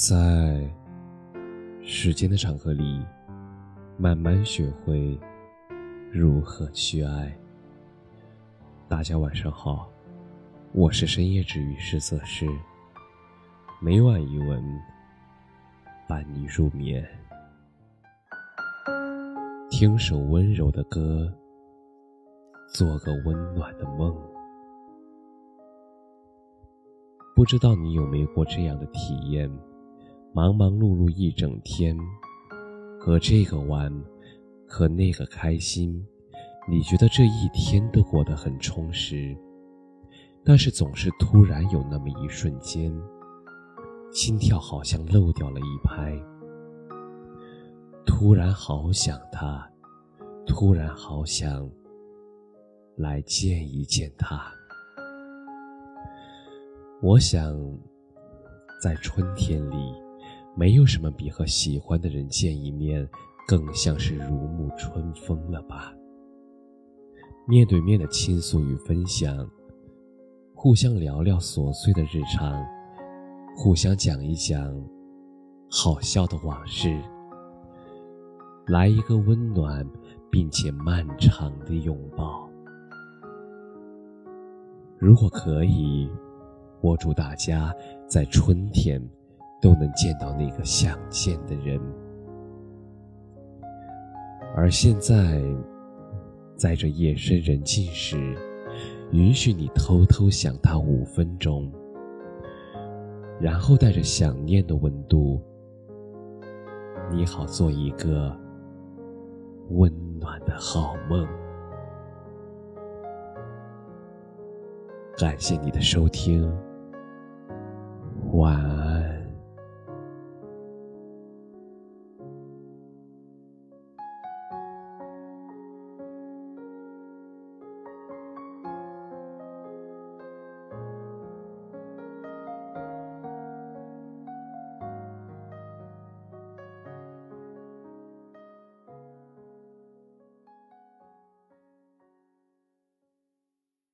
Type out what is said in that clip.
在时间的长河里，慢慢学会如何去爱。大家晚上好，我是深夜治愈师泽师，每晚一文伴你入眠。听首温柔的歌，做个温暖的梦。不知道你有没有过这样的体验？忙忙碌碌一整天，和这个玩，和那个开心，你觉得这一天都过得很充实。但是总是突然有那么一瞬间，心跳好像漏掉了一拍。突然好想他，突然好想来见一见他。我想，在春天里。没有什么比和喜欢的人见一面更像是如沐春风了吧？面对面的倾诉与分享，互相聊聊琐碎的日常，互相讲一讲好笑的往事，来一个温暖并且漫长的拥抱。如果可以，我祝大家在春天。都能见到那个想见的人，而现在，在这夜深人静时，允许你偷偷想他五分钟，然后带着想念的温度，你好做一个温暖的好梦。感谢你的收听，晚安。